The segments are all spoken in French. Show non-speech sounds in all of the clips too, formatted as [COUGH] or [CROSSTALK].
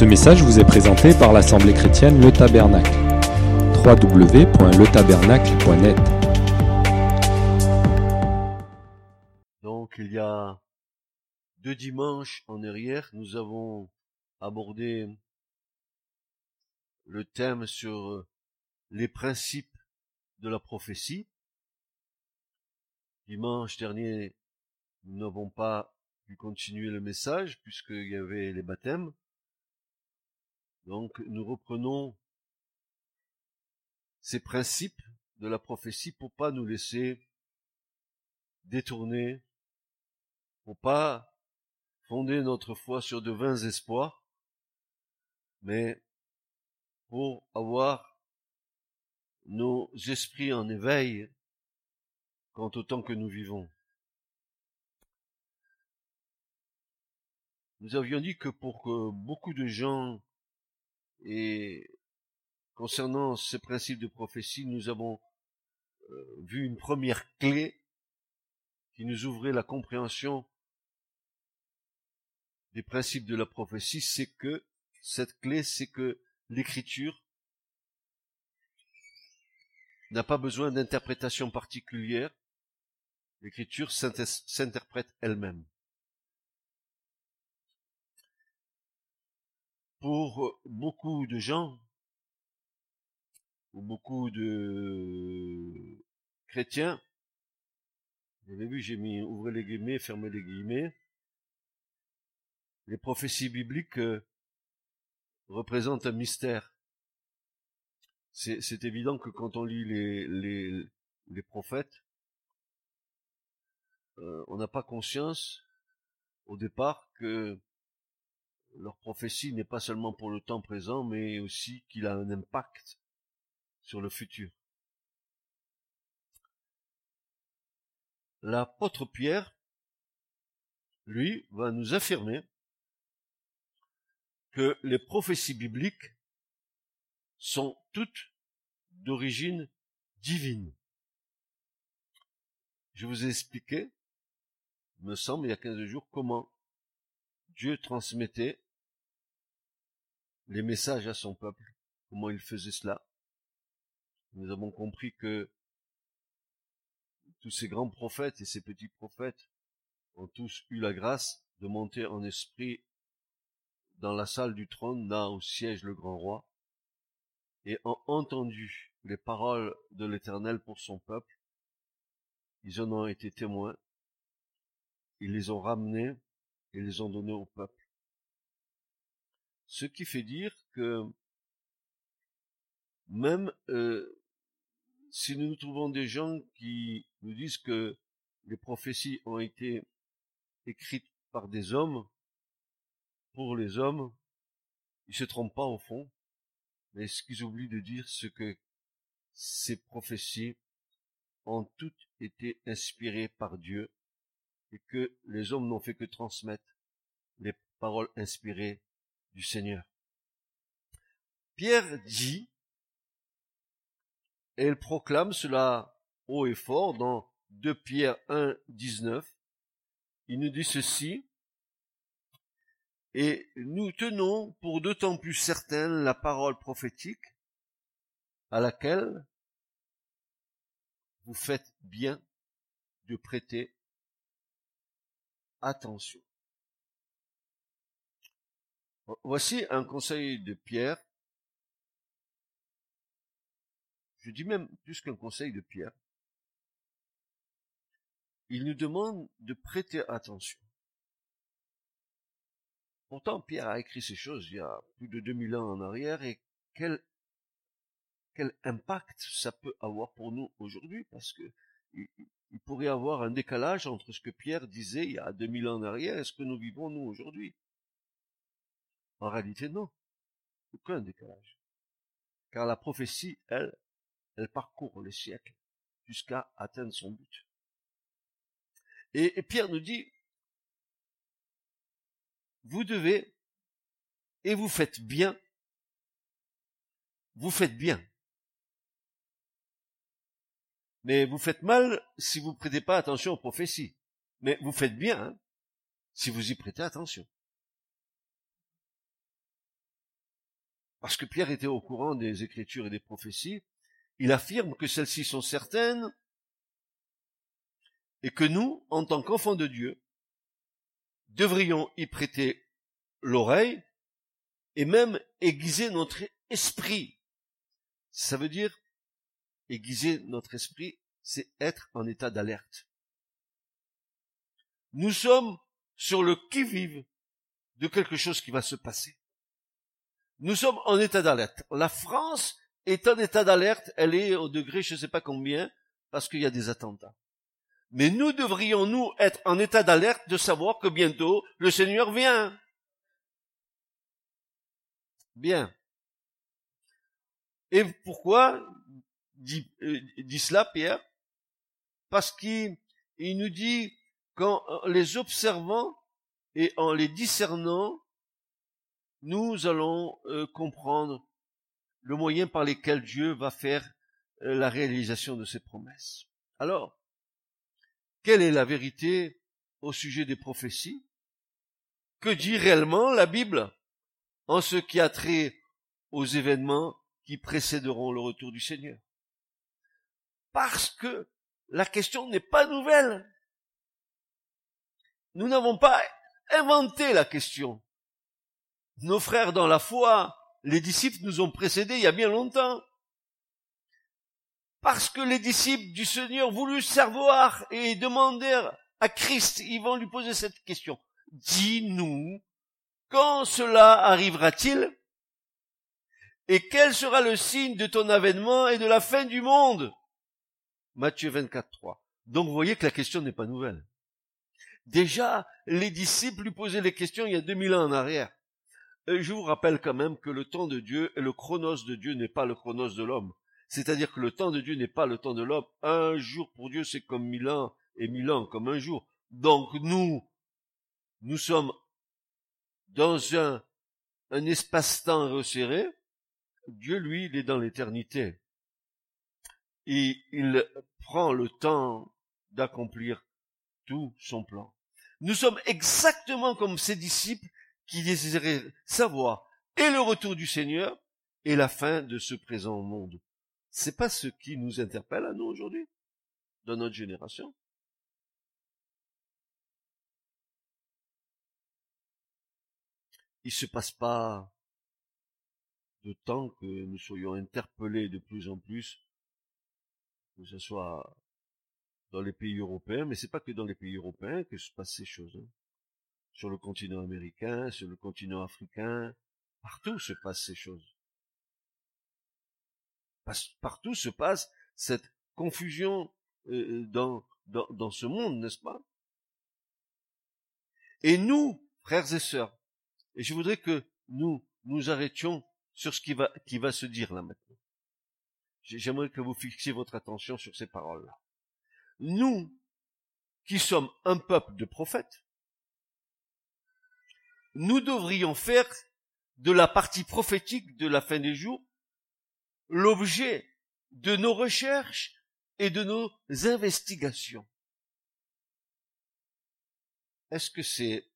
Ce message vous est présenté par l'Assemblée chrétienne Le Tabernacle. www.letabernacle.net Donc il y a deux dimanches en arrière, nous avons abordé le thème sur les principes de la prophétie. Dimanche dernier, nous n'avons pas pu continuer le message puisqu'il y avait les baptêmes. Donc nous reprenons ces principes de la prophétie pour pas nous laisser détourner, pour pas fonder notre foi sur de vains espoirs, mais pour avoir nos esprits en éveil quant au temps que nous vivons. Nous avions dit que pour que beaucoup de gens et concernant ces principes de prophétie, nous avons euh, vu une première clé qui nous ouvrait la compréhension des principes de la prophétie, c'est que cette clé, c'est que l'écriture n'a pas besoin d'interprétation particulière. L'écriture s'interprète elle-même. Pour beaucoup de gens, ou beaucoup de chrétiens, vous avez vu, j'ai mis ouvrez les guillemets, fermez les guillemets, les prophéties bibliques représentent un mystère. C'est évident que quand on lit les, prophètes, on n'a pas conscience au départ que leur prophétie n'est pas seulement pour le temps présent, mais aussi qu'il a un impact sur le futur. L'apôtre Pierre, lui, va nous affirmer que les prophéties bibliques sont toutes d'origine divine. Je vous ai expliqué, me semble, il y a 15 jours, comment Dieu transmettait les messages à son peuple, comment il faisait cela. Nous avons compris que tous ces grands prophètes et ces petits prophètes ont tous eu la grâce de monter en esprit dans la salle du trône, là où siège le grand roi, et ont entendu les paroles de l'Éternel pour son peuple, ils en ont été témoins, ils les ont ramenés et les ont donnés au peuple. Ce qui fait dire que même euh, si nous trouvons des gens qui nous disent que les prophéties ont été écrites par des hommes, pour les hommes, ils se trompent pas au fond, mais ce qu'ils oublient de dire, c'est que ces prophéties ont toutes été inspirées par Dieu et que les hommes n'ont fait que transmettre les paroles inspirées du Seigneur. Pierre dit, et il proclame cela haut et fort dans 2 Pierre 1, 19, il nous dit ceci, et nous tenons pour d'autant plus certaine la parole prophétique à laquelle vous faites bien de prêter attention. Voici un conseil de Pierre. Je dis même plus qu'un conseil de Pierre. Il nous demande de prêter attention. Pourtant, Pierre a écrit ces choses il y a plus de 2000 ans en arrière et quel, quel impact ça peut avoir pour nous aujourd'hui parce que il, pourrait y avoir un décalage entre ce que Pierre disait il y a 2000 ans en arrière et ce que nous vivons nous aujourd'hui. En réalité, non. Aucun décalage. Car la prophétie, elle, elle parcourt les siècles jusqu'à atteindre son but. et Pierre nous dit, vous devez, et vous faites bien, vous faites bien. Mais vous faites mal si vous prêtez pas attention aux prophéties. Mais vous faites bien hein, si vous y prêtez attention. parce que Pierre était au courant des Écritures et des prophéties, il affirme que celles-ci sont certaines et que nous, en tant qu'enfants de Dieu, devrions y prêter l'oreille et même aiguiser notre esprit. Ça veut dire aiguiser notre esprit, c'est être en état d'alerte. Nous sommes sur le qui-vive de quelque chose qui va se passer. Nous sommes en état d'alerte. La France est en état d'alerte, elle est au degré je ne sais pas combien, parce qu'il y a des attentats. Mais nous devrions, nous, être en état d'alerte de savoir que bientôt le Seigneur vient. Bien. Et pourquoi dit, euh, dit cela Pierre Parce qu'il nous dit qu'en les observant et en les discernant, nous allons euh, comprendre le moyen par lequel Dieu va faire euh, la réalisation de ses promesses. Alors, quelle est la vérité au sujet des prophéties? Que dit réellement la Bible en ce qui a trait aux événements qui précéderont le retour du Seigneur? Parce que la question n'est pas nouvelle. Nous n'avons pas inventé la question. Nos frères dans la foi, les disciples nous ont précédés il y a bien longtemps. Parce que les disciples du Seigneur voulu savoir et demander à Christ, ils vont lui poser cette question. Dis-nous, quand cela arrivera-t-il? Et quel sera le signe de ton avènement et de la fin du monde? Matthieu 24, 3. Donc vous voyez que la question n'est pas nouvelle. Déjà, les disciples lui posaient les questions il y a 2000 ans en arrière. Et je vous rappelle quand même que le temps de Dieu et le chronos de Dieu n'est pas le chronos de l'homme. C'est-à-dire que le temps de Dieu n'est pas le temps de l'homme. Un jour pour Dieu, c'est comme mille ans, et mille ans comme un jour. Donc nous, nous sommes dans un, un espace-temps resserré. Dieu, lui, il est dans l'éternité. Et il prend le temps d'accomplir tout son plan. Nous sommes exactement comme ces disciples qui désiraient savoir et le retour du Seigneur et la fin de ce présent monde. C'est pas ce qui nous interpelle à nous aujourd'hui, dans notre génération. Il se passe pas de temps que nous soyons interpellés de plus en plus, que ce soit dans les pays européens, mais c'est pas que dans les pays européens que se passent ces choses. Hein. Sur le continent américain, sur le continent africain, partout se passent ces choses partout se passe cette confusion euh, dans, dans, dans ce monde, n'est-ce pas? Et nous, frères et sœurs, et je voudrais que nous nous arrêtions sur ce qui va, qui va se dire là maintenant. J'aimerais que vous fixiez votre attention sur ces paroles-là. Nous, qui sommes un peuple de prophètes, nous devrions faire de la partie prophétique de la fin des jours l'objet de nos recherches et de nos investigations. Est-ce que c'est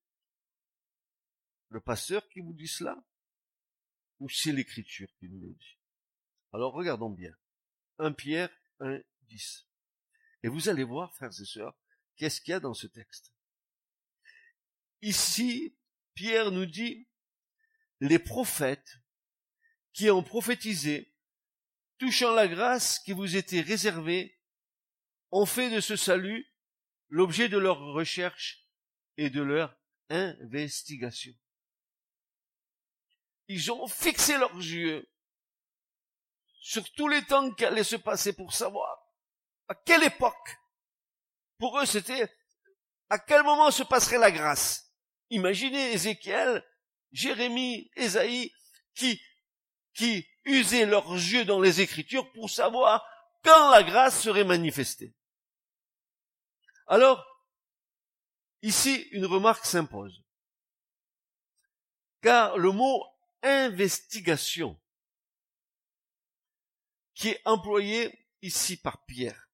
le pasteur qui vous dit cela ou c'est l'écriture qui nous le dit? Alors regardons bien. 1 Pierre 1, 10. Et vous allez voir, frères et sœurs, qu'est-ce qu'il y a dans ce texte. Ici, Pierre nous dit, les prophètes qui ont prophétisé touchant la grâce qui vous était réservée, ont fait de ce salut l'objet de leur recherche et de leur investigation. Ils ont fixé leurs yeux sur tous les temps qui allaient se passer pour savoir à quelle époque. Pour eux, c'était à quel moment se passerait la grâce. Imaginez Ézéchiel, Jérémie, Ésaïe, qui, qui user leurs yeux dans les Écritures pour savoir quand la grâce serait manifestée. Alors, ici, une remarque s'impose. Car le mot investigation, qui est employé ici par Pierre,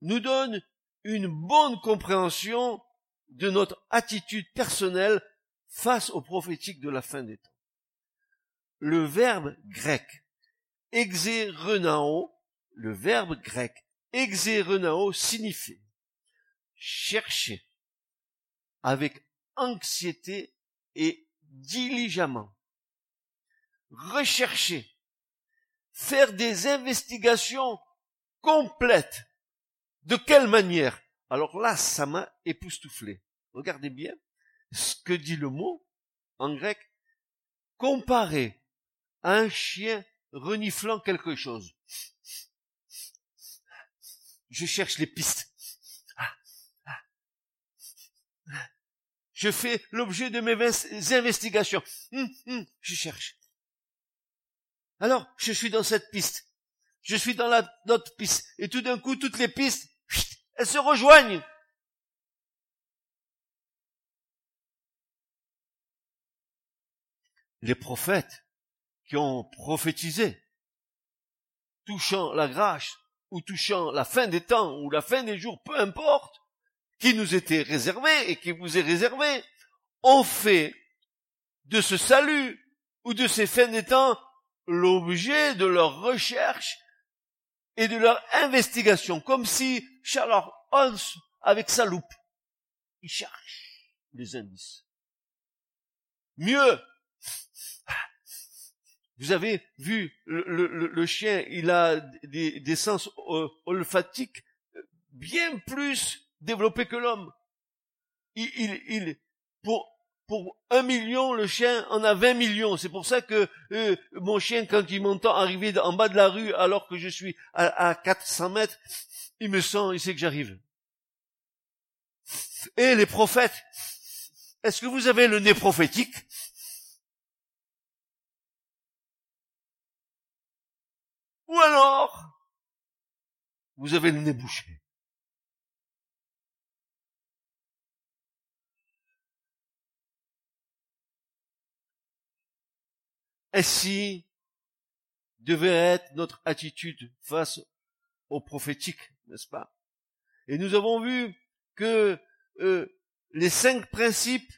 nous donne une bonne compréhension de notre attitude personnelle face aux prophétiques de la fin des temps. le verbe grec exérenao, le verbe grec exérenao signifie chercher avec anxiété et diligemment, rechercher, faire des investigations complètes. De quelle manière? Alors là, ça m'a époustouflé. Regardez bien ce que dit le mot en grec. Comparé à un chien reniflant quelque chose. Je cherche les pistes. Je fais l'objet de mes investigations. Hum, hum, je cherche. Alors, je suis dans cette piste. Je suis dans la autre piste. Et tout d'un coup, toutes les pistes, elles se rejoignent. Les prophètes qui ont prophétisé, touchant la grâce, ou touchant la fin des temps, ou la fin des jours, peu importe, qui nous était réservé et qui vous est réservé, ont fait de ce salut ou de ces fins des temps l'objet de leur recherche et de leur investigation, comme si Sherlock Holmes, avec sa loupe, il cherche les indices. Mieux, vous avez vu le, chien, il a des, sens olfatiques bien plus développé que l'homme. Il, il, il, pour, pour un million, le chien en a 20 millions. C'est pour ça que euh, mon chien, quand il m'entend arriver en bas de la rue alors que je suis à, à 400 mètres, il me sent, il sait que j'arrive. Et les prophètes, est-ce que vous avez le nez prophétique? Ou alors, vous avez le nez bouché Ainsi devait être notre attitude face au prophétique, n'est-ce pas? Et nous avons vu que euh, les cinq principes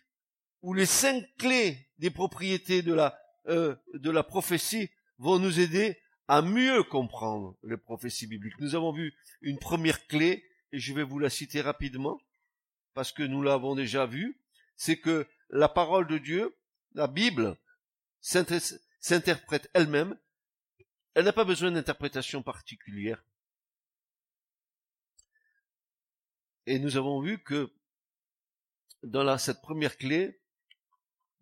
ou les cinq clés des propriétés de la euh, de la prophétie vont nous aider à mieux comprendre les prophéties bibliques. Nous avons vu une première clé et je vais vous la citer rapidement parce que nous l'avons déjà vu, c'est que la parole de Dieu, la Bible, s'interprète elle-même. Elle n'a pas besoin d'interprétation particulière. Et nous avons vu que dans cette première clé,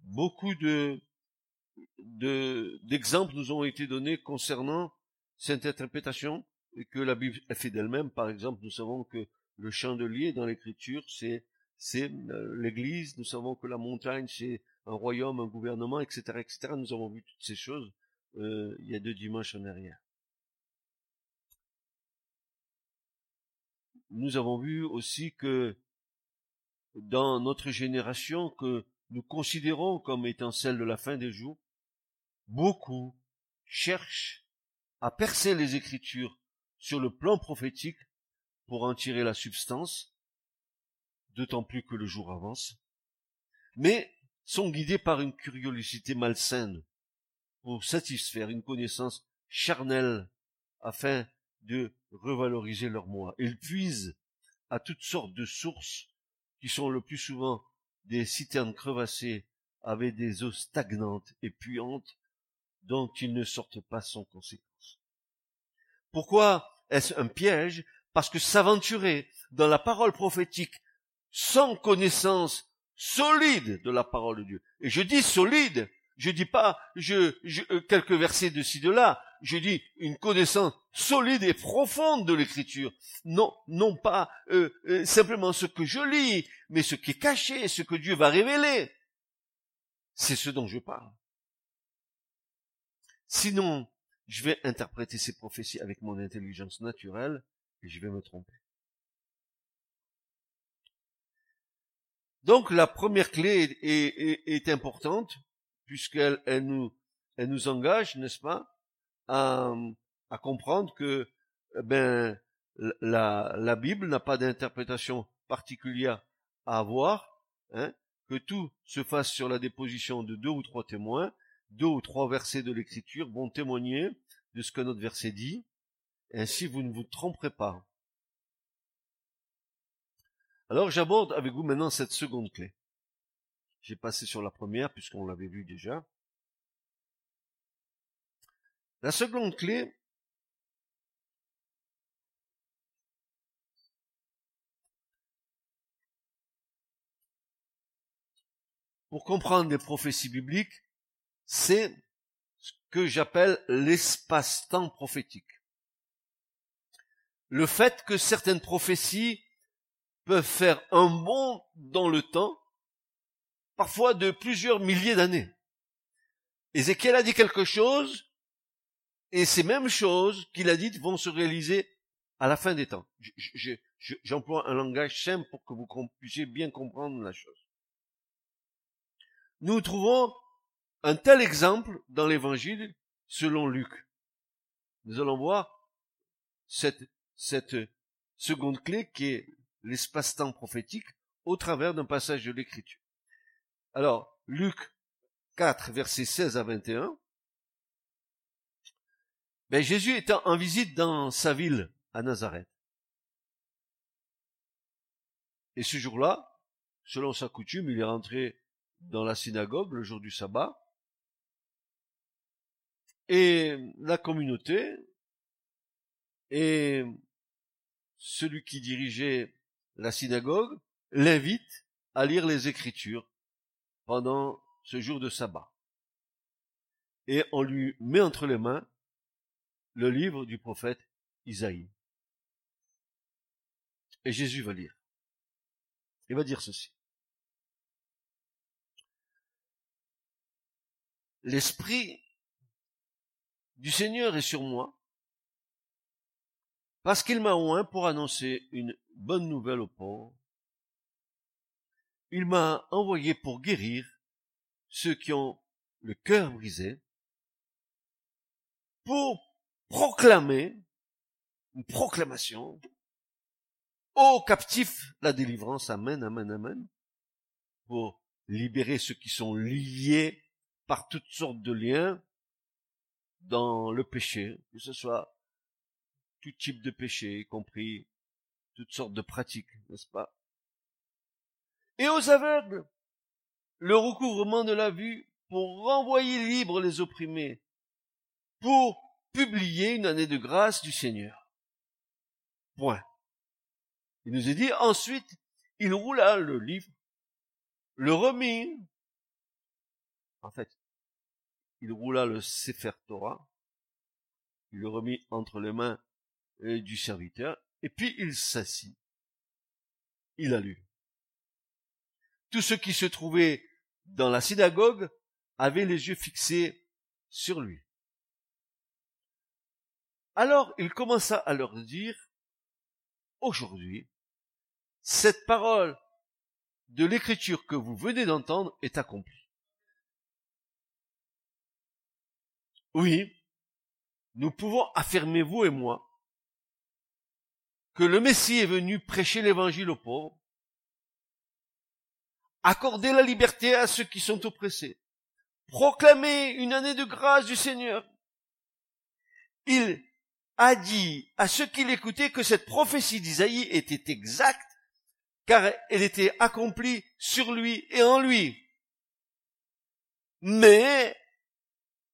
beaucoup de, d'exemples nous ont été donnés concernant cette interprétation et que la Bible a fait d'elle-même. Par exemple, nous savons que le chandelier dans l'écriture, c'est, c'est euh, l'église. Nous savons que la montagne, c'est un royaume, un gouvernement, etc., etc. Nous avons vu toutes ces choses euh, il y a deux dimanches en arrière. Nous avons vu aussi que dans notre génération que nous considérons comme étant celle de la fin des jours, beaucoup cherchent à percer les Écritures sur le plan prophétique pour en tirer la substance, d'autant plus que le jour avance, mais sont guidés par une curiosité malsaine pour satisfaire une connaissance charnelle afin de revaloriser leur moi. Ils puisent à toutes sortes de sources qui sont le plus souvent des citernes crevassées avec des eaux stagnantes et puantes dont ils ne sortent pas sans conséquence. Pourquoi est-ce un piège? Parce que s'aventurer dans la parole prophétique sans connaissance solide de la parole de Dieu. Et je dis solide, je dis pas je, euh, quelques versets de ci de là, je dis une connaissance solide et profonde de l'écriture. Non, non pas euh, euh, simplement ce que je lis, mais ce qui est caché, ce que Dieu va révéler. C'est ce dont je parle. Sinon, je vais interpréter ces prophéties avec mon intelligence naturelle et je vais me tromper. Donc la première clé est, importante puisqu'elle elle nous, engage, n'est-ce pas, à, comprendre que eh ben la, la Bible n'a pas d'interprétation particulière à avoir, hein, que tout se fasse sur la déposition de deux ou trois témoins, deux ou trois versets de l'écriture vont témoigner de ce que notre verset dit, ainsi vous ne vous tromperez pas. Alors j'aborde avec vous maintenant cette seconde clé. J'ai passé sur la première puisqu'on l'avait vu déjà. La seconde clé, pour comprendre les prophéties bibliques, c'est ce que j'appelle l'espace-temps prophétique. Le fait que certaines prophéties peuvent faire un bond dans le temps, parfois de plusieurs milliers d'années. Ézéchiel a dit quelque chose, et ces mêmes choses qu'il a dites vont se réaliser à la fin des temps. J'emploie un langage simple pour que vous puissiez bien comprendre la chose. Nous trouvons un tel exemple dans l'évangile selon Luc. Nous allons voir cette, cette seconde clé qui est l'espace-temps prophétique au travers d'un passage de l'écriture. Alors, Luc 4, versets 16 à 21, ben, Jésus est en visite dans sa ville, à Nazareth. Et ce jour-là, selon sa coutume, il est rentré dans la synagogue le jour du sabbat. Et la communauté et celui qui dirigeait la synagogue l'invite à lire les Écritures pendant ce jour de sabbat. Et on lui met entre les mains le livre du prophète Isaïe. Et Jésus va lire. Il va dire ceci. L'Esprit du Seigneur est sur moi, parce qu'il m'a oint pour annoncer une bonne nouvelle aux pauvres. Il m'a envoyé pour guérir ceux qui ont le cœur brisé, pour proclamer une proclamation aux captifs la délivrance. Amen, amen, amen. Pour libérer ceux qui sont liés par toutes sortes de liens dans le péché, que ce soit tout type de péché, y compris toutes sortes de pratiques, n'est-ce pas? Et aux aveugles, le recouvrement de la vue pour renvoyer libre les opprimés, pour publier une année de grâce du Seigneur. Point. Il nous est dit, ensuite, il roula le livre, le remit. En fait, il roula le Sefer Torah, il le remit entre les mains euh, du serviteur, et puis il s'assit. Il a lu. Tous ceux qui se trouvaient dans la synagogue avaient les yeux fixés sur lui. Alors il commença à leur dire, aujourd'hui, cette parole de l'écriture que vous venez d'entendre est accomplie. Oui, nous pouvons affirmer, vous et moi, que le Messie est venu prêcher l'évangile aux pauvres, accorder la liberté à ceux qui sont oppressés, proclamer une année de grâce du Seigneur. Il a dit à ceux qui l'écoutaient que cette prophétie d'Isaïe était exacte, car elle était accomplie sur lui et en lui. Mais,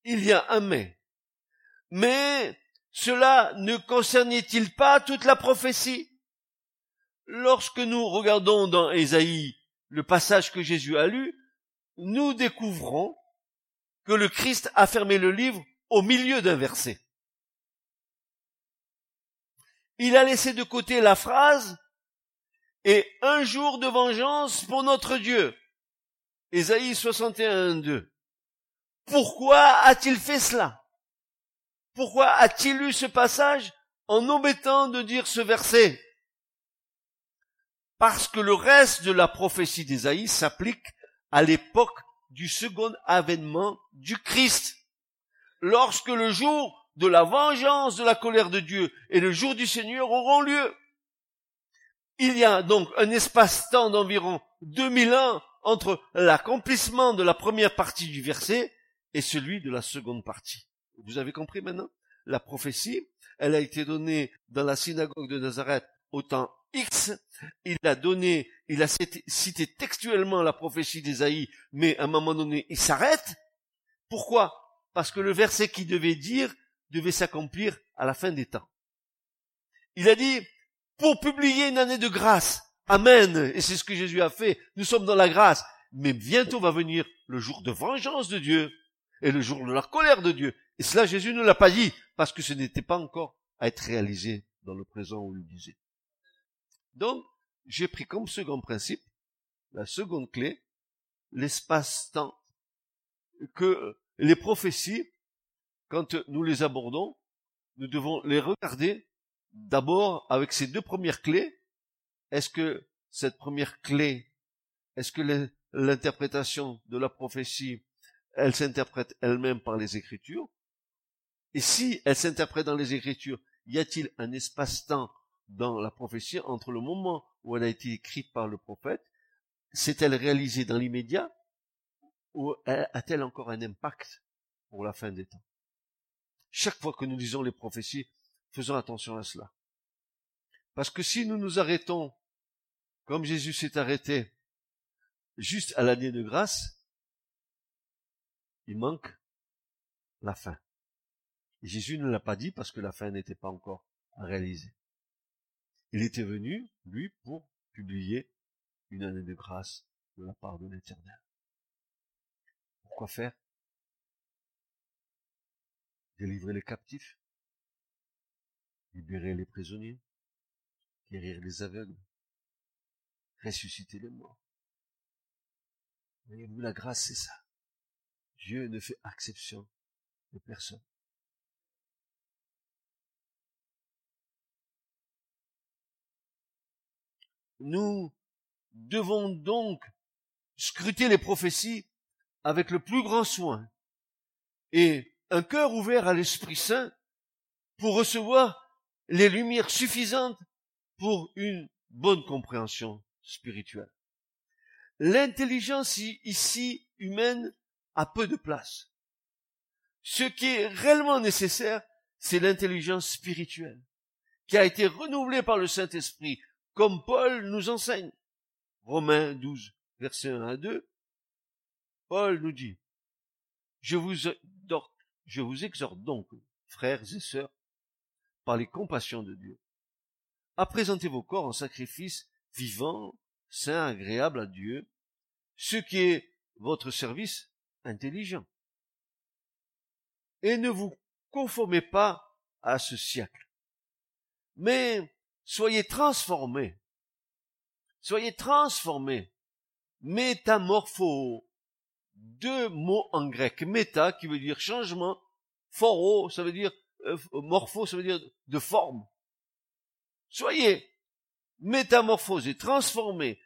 il y a un mais. Mais, cela ne concernait-il pas toute la prophétie? Lorsque nous regardons dans Ésaïe le passage que Jésus a lu, nous découvrons que le Christ a fermé le livre au milieu d'un verset il a laissé de côté la phrase et un jour de vengeance pour notre Dieu. Ésaïe 61, 2. Pourquoi a-t-il fait cela? Pourquoi a-t-il lu ce passage en omettant de dire ce verset? Parce que le reste de la prophétie d'Ésaïe s'applique à l'époque du second avènement du Christ. Lorsque le jour de la vengeance de la colère de Dieu et le jour du Seigneur auront lieu. Il y a donc un espace-temps d'environ 2000 ans entre l'accomplissement de la première partie du verset est celui de la seconde partie. Vous avez compris maintenant? La prophétie, elle a été donnée dans la synagogue de Nazareth au temps X. Il a donné, il a cité textuellement la prophétie d'Ésaïe, mais à un moment donné, il s'arrête. Pourquoi? Parce que le verset qui devait dire devait s'accomplir à la fin des temps. Il a dit, pour publier une année de grâce. Amen. Et c'est ce que Jésus a fait. Nous sommes dans la grâce. Mais bientôt va venir le jour de vengeance de Dieu et le jour de la colère de Dieu. Et cela, Jésus ne l'a pas dit parce que ce n'était pas encore à être réalisé dans le présent où il disait. Donc, j'ai pris comme second principe, la seconde clé, l'espace-temps, que les prophéties, quand nous les abordons, nous devons les regarder d'abord avec ces deux premières clés. Est-ce que cette première clé, est-ce que l'interprétation de la prophétie, elle s'interprète elle-même par les Écritures? Et si elle s'interprète dans les Écritures, y a-t-il un espace-temps dans la prophétie entre le moment où elle a été écrite par le prophète S'est-elle réalisée dans l'immédiat Ou a-t-elle encore un impact pour la fin des temps? Chaque fois que nous lisons les prophéties, faisons attention à cela. Parce que si nous nous arrêtons, comme Jésus s'est arrêté, juste à l'année de grâce, il manque la fin. Jésus ne l'a pas dit parce que la fin n'était pas encore réalisée. Il était venu, lui, pour publier une année de grâce de la part de l'Éternel. Pourquoi faire? Délivrer les captifs, libérer les prisonniers, guérir les aveugles, ressusciter les morts? Voyez-vous, la grâce, c'est ça. Dieu ne fait exception de personne. Nous devons donc scruter les prophéties avec le plus grand soin et un cœur ouvert à l'Esprit Saint pour recevoir les lumières suffisantes pour une bonne compréhension spirituelle. L'intelligence ici humaine a peu de place. Ce qui est réellement nécessaire, c'est l'intelligence spirituelle, qui a été renouvelée par le Saint-Esprit, comme Paul nous enseigne. Romains 12, verset 1 à 2, Paul nous dit, je vous, je vous exhorte donc, frères et sœurs, par les compassions de Dieu, à présenter vos corps en sacrifice vivant, saint, agréable à Dieu, ce qui est votre service intelligent. Et ne vous conformez pas à ce siècle, mais soyez transformés, soyez transformés, métamorpho, deux mots en grec, méta qui veut dire changement, phoro ça veut dire euh, morpho ça veut dire de forme. Soyez métamorphosés, transformés,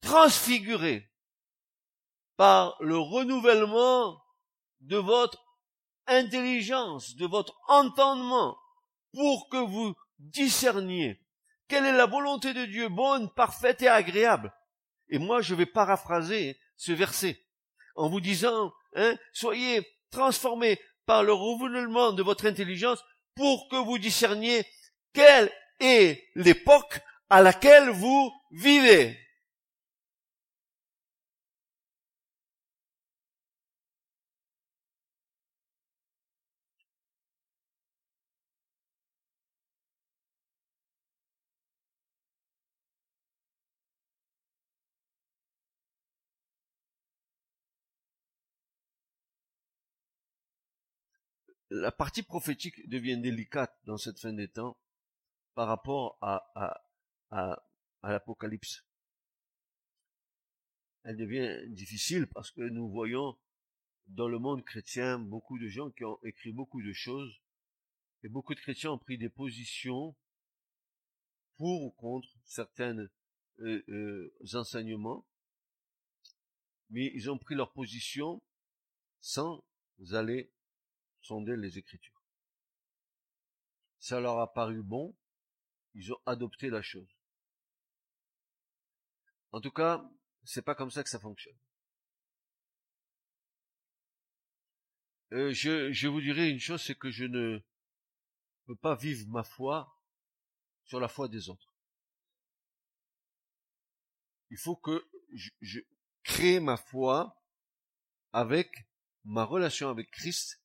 transfigurés par le renouvellement de votre intelligence, de votre entendement, pour que vous discerniez quelle est la volonté de Dieu bonne, parfaite et agréable. Et moi, je vais paraphraser ce verset en vous disant, hein, soyez transformés par le renouvellement de votre intelligence pour que vous discerniez quelle est l'époque à laquelle vous vivez. La partie prophétique devient délicate dans cette fin des temps par rapport à, l'Apocalypse. Elle devient difficile parce que nous voyons dans le monde chrétien beaucoup de gens qui ont écrit beaucoup de choses et beaucoup de chrétiens ont pris des positions pour ou contre certains euh, euh, enseignements, mais ils ont pris leur position sans aller sonder les Écritures. Ça leur a paru bon, ils ont adopté la chose. En tout cas, c'est pas comme ça que ça fonctionne. euh, je, vous dirais une chose, c'est que je ne peux pas vivre ma foi sur la foi des autres. Il faut que je crée ma foi avec ma relation avec Christ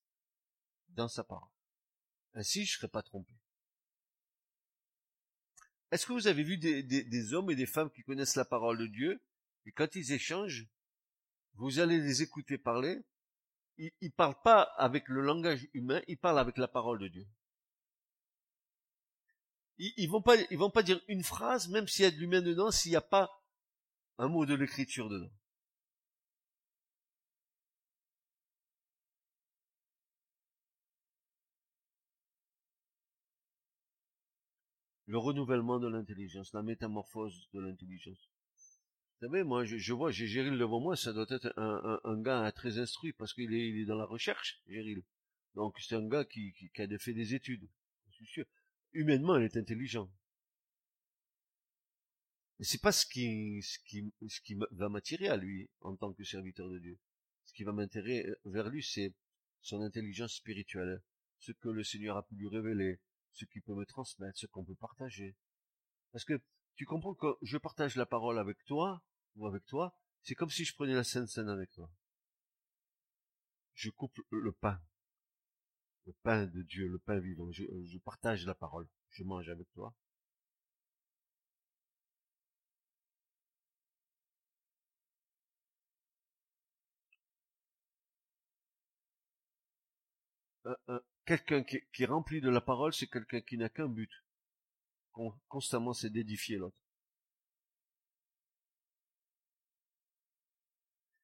dans sa parole. Ainsi, je ne serai pas trompé. Est-ce que vous avez vu des, hommes et des femmes qui connaissent la parole de Dieu et quand ils échangent, vous allez les écouter parler, ils, ne parlent pas avec le langage humain, ils parlent avec la parole de Dieu. Ils, ils vont vont pas dire une phrase, même s'il y a de l'humain dedans, s'il n'y a pas un mot de l'écriture dedans. Le renouvellement de l'intelligence, la métamorphose de l'intelligence. Vous savez, moi, je, vois, j'ai Géril devant moi, ça doit être un, un, gars très instruit, parce qu'il est, il est dans la recherche, Géril. Donc, c'est un gars qui, qui, qui, a fait des études. Je suis sûr. Humainement, il est intelligent. Mais c'est pas ce qui, ce qui, ce qui va m'attirer à lui, en tant que serviteur de Dieu. Ce qui va m'intéresser euh, vers lui, c'est son intelligence spirituelle. Ce que le Seigneur a pu lui révéler, ce qu'il peut me transmettre, ce qu'on peut partager. Parce que tu comprends que je partage la parole avec toi, ou avec toi, c'est comme si je prenais la Sainte Seine avec toi. Je coupe le pain. Le pain de Dieu, le pain vivant. Je, je partage la parole. Je mange avec toi. Quelqu'un qui, est rempli de la parole, c'est quelqu'un qui n'a qu'un but. constamment, c'est d'édifier l'autre.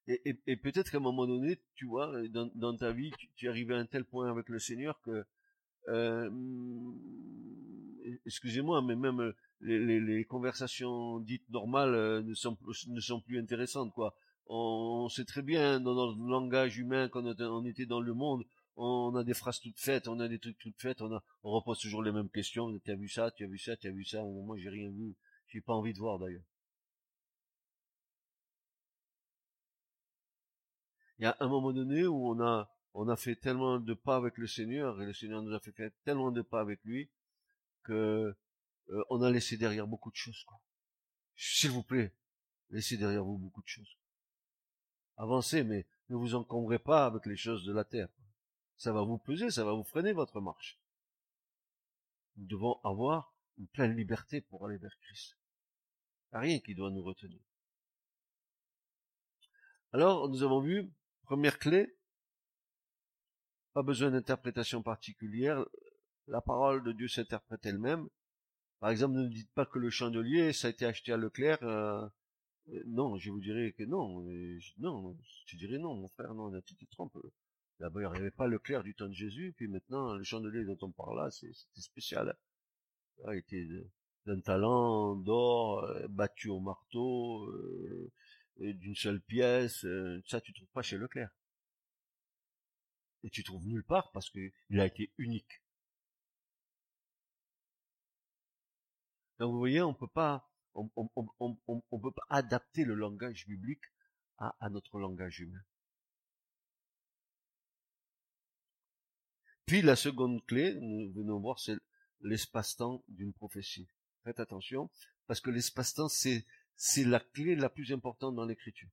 Et, peut-être qu'à un moment donné, tu vois, dans, ta vie, tu, tu, es arrivé à un tel point avec le Seigneur que, euh, excusez-moi, mais même les, les, conversations dites normales euh, ne sont, ne sont plus intéressantes, quoi. On, sait très bien dans notre langage humain quand on était dans le monde, on a des phrases toutes faites, on a des trucs toutes faites, on, a, on repose toujours les mêmes questions. Tu as vu ça, tu as vu ça, tu as vu ça. Moi, j'ai rien vu. J'ai pas envie de voir d'ailleurs. Il y a un moment donné où on a, on a fait tellement de pas avec le Seigneur et le Seigneur nous a fait faire tellement de pas avec lui que euh, on a laissé derrière beaucoup de choses. S'il vous plaît, laissez derrière vous beaucoup de choses. Avancez, mais ne vous encombrez pas avec les choses de la terre ça va vous peser, ça va vous freiner votre marche. Nous devons avoir une pleine liberté pour aller vers Christ. Il a rien qui doit nous retenir. Alors, nous avons vu, première clé, pas besoin d'interprétation particulière, la parole de Dieu s'interprète elle-même. Par exemple, ne dites pas que le chandelier, ça a été acheté à Leclerc. Euh, euh, non, je vous dirais que non. non, je dirais non, mon frère, non, tu te trompes. D'abord, il n'y avait pas le clair du temps de Jésus, puis maintenant, le chandelier dont on parle là, c'était spécial. Il était d'un talent d'or, euh, battu au marteau, euh, d'une seule pièce. Euh, ça, tu trouves pas chez Leclerc. Et tu trouves nulle part parce qu'il a été unique. Donc vous voyez, on peut peut pas adapter le langage biblique à notre langage humain. Puis la seconde clé, nous venons voir, c'est l'espace-temps d'une prophétie. Faites attention, parce que l'espace-temps, c'est, c'est la clé la plus importante dans l'écriture.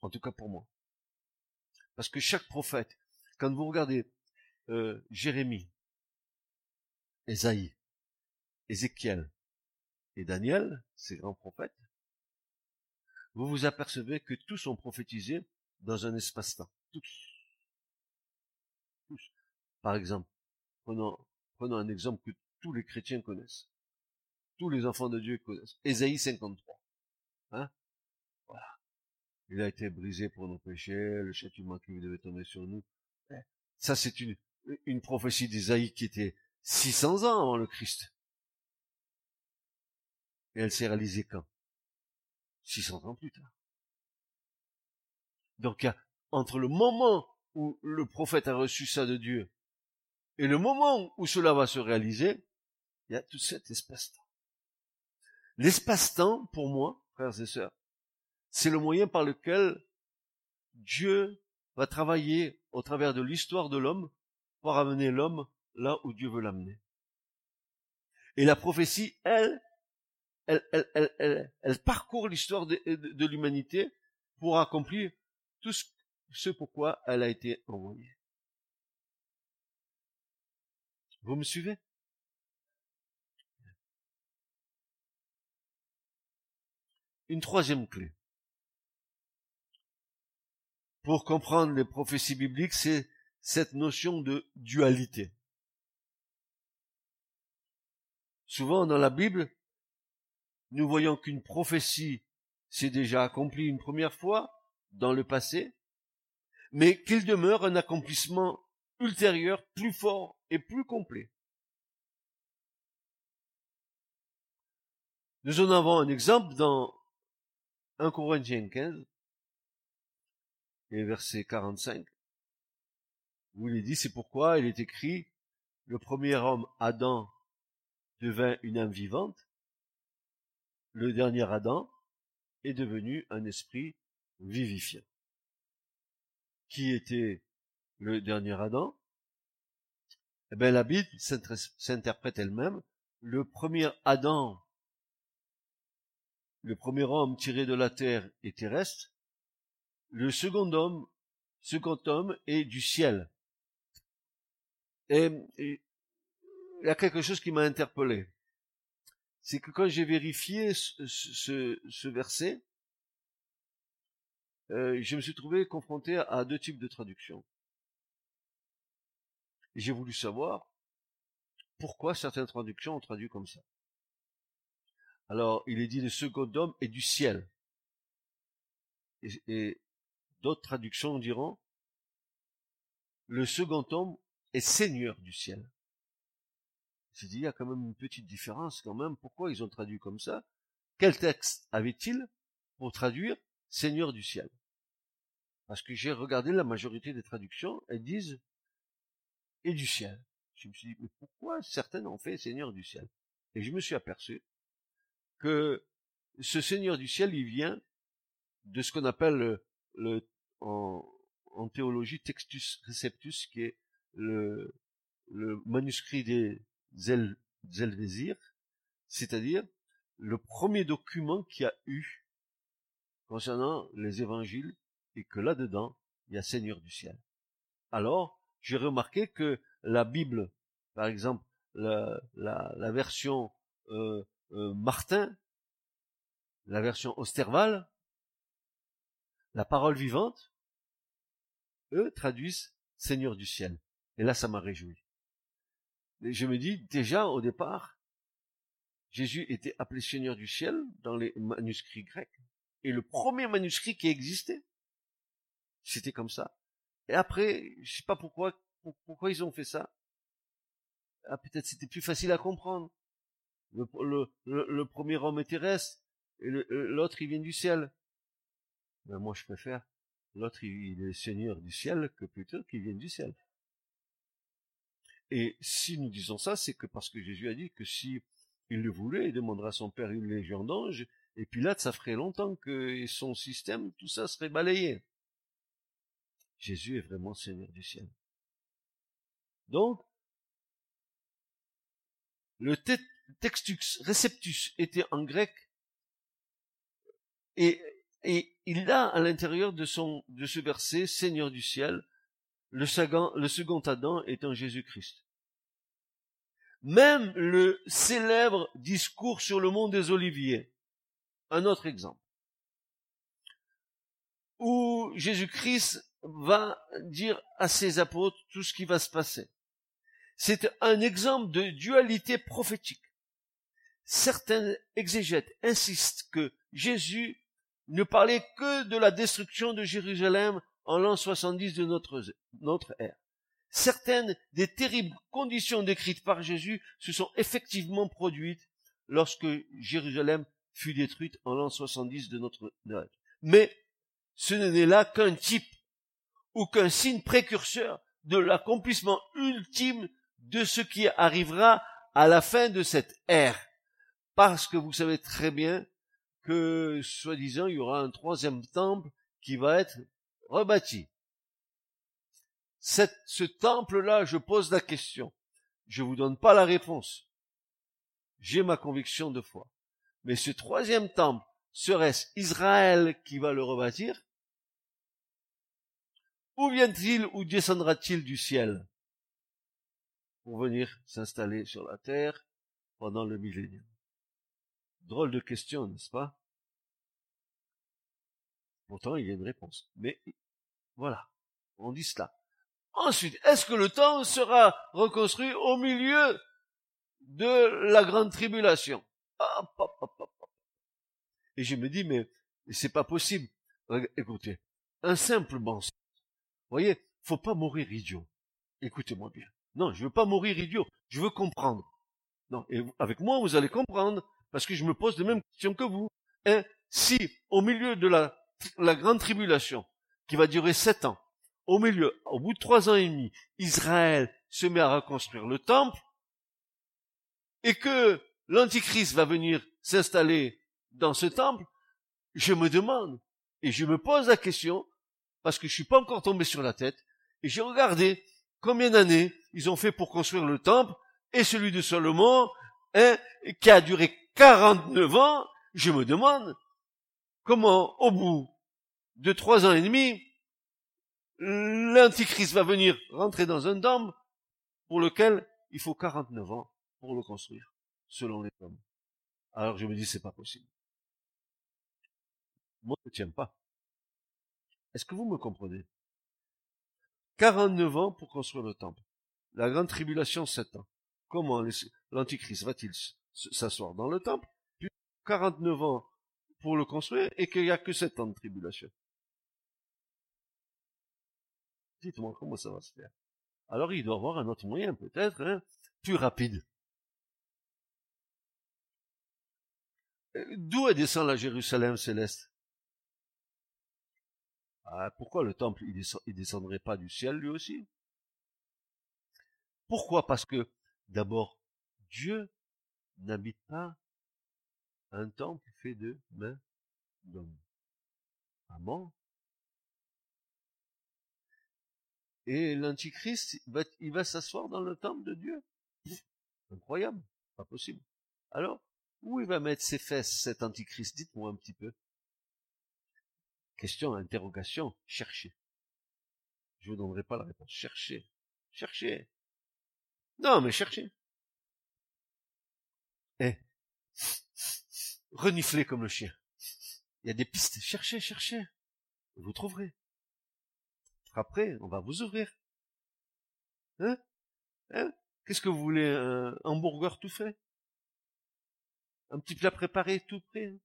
En tout cas pour moi. Parce que chaque prophète, quand vous regardez euh, Jérémie, Esaïe, Ézéchiel et Daniel, ces grands prophètes, vous vous apercevez que tous ont prophétisé dans un espace-temps. Par exemple, prenons, prenons un exemple que tous les chrétiens connaissent. Tous les enfants de Dieu connaissent. Ésaïe 53. Hein? Voilà. Il a été brisé pour nos péchés, le châtiment qui devait tomber sur nous. Ça, c'est une, une prophétie d'Ésaïe qui était 600 ans avant le Christ. Et elle s'est réalisée quand? 600 ans plus tard. Donc, entre le moment où le prophète a reçu ça de Dieu et le moment où cela va se réaliser, il y a tout cet espace-temps. L'espace-temps, pour moi, frères et sœurs, c'est le moyen par lequel Dieu va travailler au travers de l'histoire de l'homme pour amener l'homme là où Dieu veut l'amener. Et la prophétie, elle, elle, elle, elle, parcourt l'histoire de, l'humanité pour accomplir tout ce, ce pourquoi elle a été envoyée. Vous me suivez? Une troisième clé. Pour comprendre les prophéties bibliques, c'est cette notion de dualité. Souvent dans la Bible, nous voyons qu'une prophétie s'est déjà accomplie une première fois dans le passé, mais qu'il demeure un accomplissement ultérieur plus fort et plus complet. Nous en avons un exemple dans 1 Corinthiens 15 et verset 45 où il dit c'est pourquoi il est écrit le premier homme Adam devint une âme vivante le dernier Adam est devenu un esprit vivifiant. Qui était le dernier Adam Eh bien, la Bible s'interprète elle-même. Le premier Adam, le premier homme tiré de la terre est terrestre. Le second homme, second homme est du ciel. et il y a quelque chose qui m'a interpellé c'est que quand j'ai vérifié ce, verset, je me suis trouvé confronté à deux types de traductions. J'ai voulu savoir pourquoi certaines traductions ont traduit comme ça. Alors, il est dit le second homme est du ciel. Et, d'autres traductions diront le second homme est seigneur du ciel. J'ai dit, il y a quand même une petite différence quand même. Pourquoi ils ont traduit comme ça? Quel texte avait-il pour traduire Seigneur du ciel Parce que j'ai regardé la majorité des traductions, elles disent et du ciel. Je me suis dit, mais pourquoi certaines ont fait Seigneur du ciel? Et je me suis aperçu que ce Seigneur du ciel, il vient de ce qu'on appelle le, en, théologie Textus Receptus, qui est le, manuscrit des, Zelvezir, c'est-à-dire le premier document qu'il y a eu concernant les évangiles et que là-dedans, il y a Seigneur du ciel. Alors, j'ai remarqué que la Bible, par exemple, la, version euh, euh, Martin, la version Osterval, la parole vivante, eux traduisent Seigneur du ciel. Et là, ça m'a réjoui je me dis, déjà, au départ, Jésus était appelé Seigneur du ciel dans les manuscrits grecs. Et le premier manuscrit qui existait, c'était comme ça. Et après, je sais pas pourquoi, ils ont fait ça. Ah, peut-être c'était plus facile à comprendre. Le, premier homme est terrestre, et l'autre il vient du ciel. Mais moi je préfère l'autre il est Seigneur du ciel que plutôt qu'il vienne du ciel. Et si nous disons ça, c'est que parce que Jésus a dit que si il le voulait, il demandera à son Père une légion d'anges, et puis là, ça ferait longtemps que son système, tout ça serait balayé. Jésus est vraiment Seigneur du ciel. Donc, le textus receptus était en grec, et, il a à l'intérieur de de ce verset, Seigneur du ciel, le second, le second Adam étant Jésus-Christ. Même le célèbre discours sur le mont des Oliviers, un autre exemple, où Jésus-Christ va dire à ses apôtres tout ce qui va se passer. C'est un exemple de dualité prophétique. Certains exégètes insistent que Jésus ne parlait que de la destruction de Jérusalem en l'an 70 de notre, notre ère. Certaines des terribles conditions décrites par Jésus se sont effectivement produites lorsque Jérusalem fut détruite en l'an 70 de notre ère. Mais ce n'est là qu'un type ou qu'un signe précurseur de l'accomplissement ultime de ce qui arrivera à la fin de cette ère. Parce que vous savez très bien que, soi-disant, il y aura un troisième temple qui va être rebâti. cette, ce temple-là, je pose la question. Je vous donne pas la réponse. J'ai ma conviction de foi. Mais ce troisième temple, serait-ce Israël qui va le rebâtir? Où vient-il ou descendra-t-il du ciel pour venir s'installer sur la terre pendant le millénium Drôle de question, n'est-ce pas? Pourtant, il y a une réponse. Mais voilà, on dit cela. Ensuite, est-ce que le temps sera reconstruit au milieu de la grande tribulation? Et je me dis, mais c'est pas possible. Écoutez, un simple sens. Vous voyez, faut pas mourir idiot. Écoutez-moi bien. Non, je veux pas mourir idiot. Je veux comprendre. Non, et avec moi, vous allez comprendre, parce que je me pose les mêmes questions que vous. Hein, si, au milieu de la, la grande tribulation, qui va durer sept ans, au milieu, au bout de trois ans et demi, Israël se met à reconstruire le temple, et que l'Antichrist va venir s'installer dans ce temple, je me demande, et je me pose la question, parce que je suis pas encore tombé sur la tête, et j'ai regardé combien d'années ils ont fait pour construire le temple, et celui de Salomon, hein, qui a duré 49 ans, je me demande comment, au bout de trois ans et demi, l'Antichrist va venir rentrer dans un temple pour lequel il faut 49 ans pour le construire, selon les hommes. Alors je me dis, c'est pas possible. Moi, je ne tiens pas. Est-ce que vous me comprenez? 49 ans pour construire le temple. La grande tribulation, 7 ans. Comment l'Antichrist va-t-il s'asseoir dans le temple, puis 49 ans pour le construire, et qu'il n'y a que 7 ans de tribulation? Dites-moi comment ça va se faire? Alors il doit avoir un autre moyen, peut-être, hein, plus rapide. Euh, d'où est descend la Jérusalem céleste? Ah, Pourquoi le temple, il, descendrait pas du ciel lui aussi? Pourquoi? Parce que, d'abord, Dieu n'habite pas un temple fait de mains d'hommes. Et l'antichrist, il va s'asseoir dans le temple de Dieu? Incroyable, pas possible. Alors, où il va mettre ses fesses, cet antichrist? Dites-moi un petit peu. Question, interrogation, cherchez. Je vous donnerai pas la réponse. Cherchez. Cherchez. Non, mais cherchez. Eh. Reniflez comme le chien. Il y a des pistes. Cherchez, cherchez. Vous trouverez. Après, on va vous ouvrir. Hein? Hein? Qu'est-ce que vous voulez? Un hamburger tout fait? Un petit plat préparé tout prêt?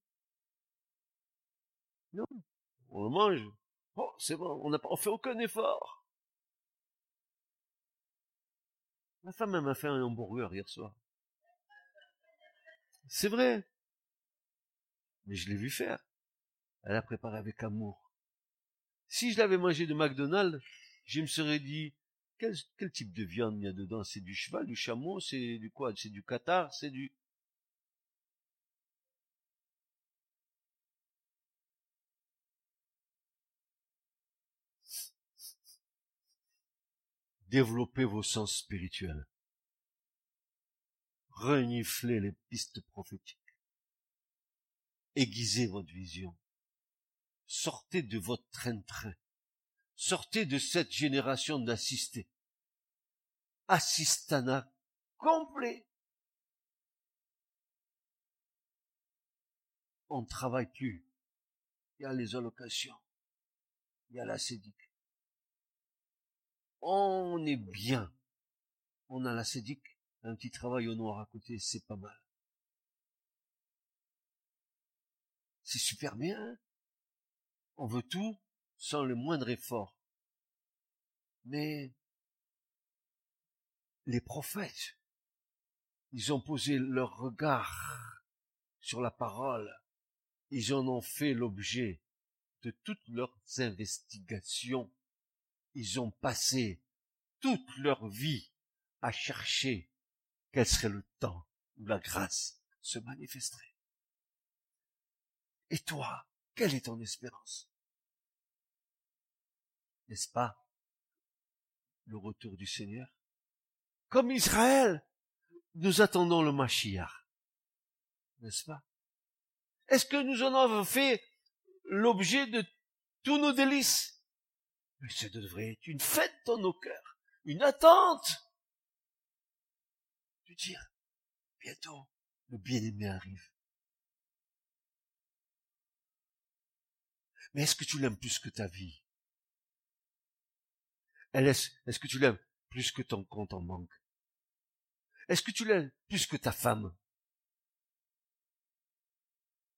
Non. On le mange. Oh, c'est bon, on n'a pas, fait aucun effort. Ma femme m'a fait un hamburger hier soir. C'est vrai. Mais je l'ai vu faire. Elle a préparé avec amour. Si je l'avais mangé de McDonald's, je me serais dit, quel, type de viande il y a dedans? C'est du cheval, du chameau, c'est du quoi? C'est du catar, c'est du... Développez vos sens spirituels. Reniflez les pistes prophétiques. Aiguisez votre vision. Sortez de votre train-train. Sortez de cette génération d'assistés. Assistana complet. On ne travaille plus. Il y a les allocations. Il y a la sédique. On est bien. On a la sédique. Un petit travail au noir à côté, c'est pas mal. C'est super bien. On veut tout sans le moindre effort. Mais les prophètes, ils ont posé leur regard sur la parole, ils en ont fait l'objet de toutes leurs investigations. Ils ont passé toute leur vie à chercher quel serait le temps où la grâce se manifesterait. Et toi, quelle est ton espérance? N'est-ce pas le retour du Seigneur? Comme Israël, nous attendons le Mashiach. N'est-ce pas? Est-ce que nous en avons fait l'objet de tous nos délices? Mais ce devrait être une fête dans nos cœurs, une attente. De dire, bientôt, le bien-aimé arrive. Mais est-ce que tu l'aimes plus que ta vie? Est-ce que tu l'aimes plus que ton compte en banque? Est-ce que tu l'aimes plus que ta femme?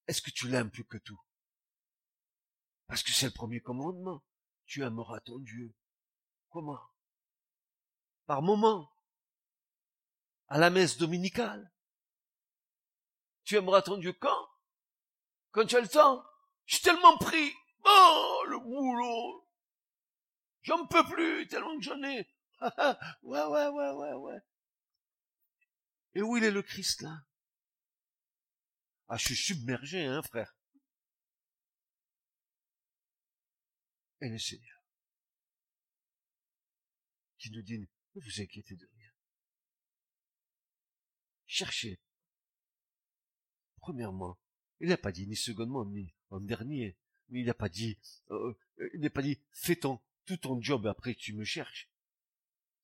Est-ce que tu l'aimes plus que tout? Parce que c'est le premier commandement. Tu aimeras ton Dieu. Comment? Par moment. À la messe dominicale. Tu aimeras ton Dieu quand? Quand tu as le temps suis tellement pris. Oh, le boulot. J'en peux plus, tellement que j'en ai. [LAUGHS] ouais, ouais, ouais, ouais, ouais. Et où il est le Christ là? Ah, je suis submergé, hein, frère. Et le Seigneur, qui nous dit, ne vous inquiétez de rien. Cherchez. Premièrement, il n'a pas dit ni secondement, ni en dernier, il n'a pas dit, euh, euh, il n'a pas dit, fais ton, tout ton job après tu me cherches.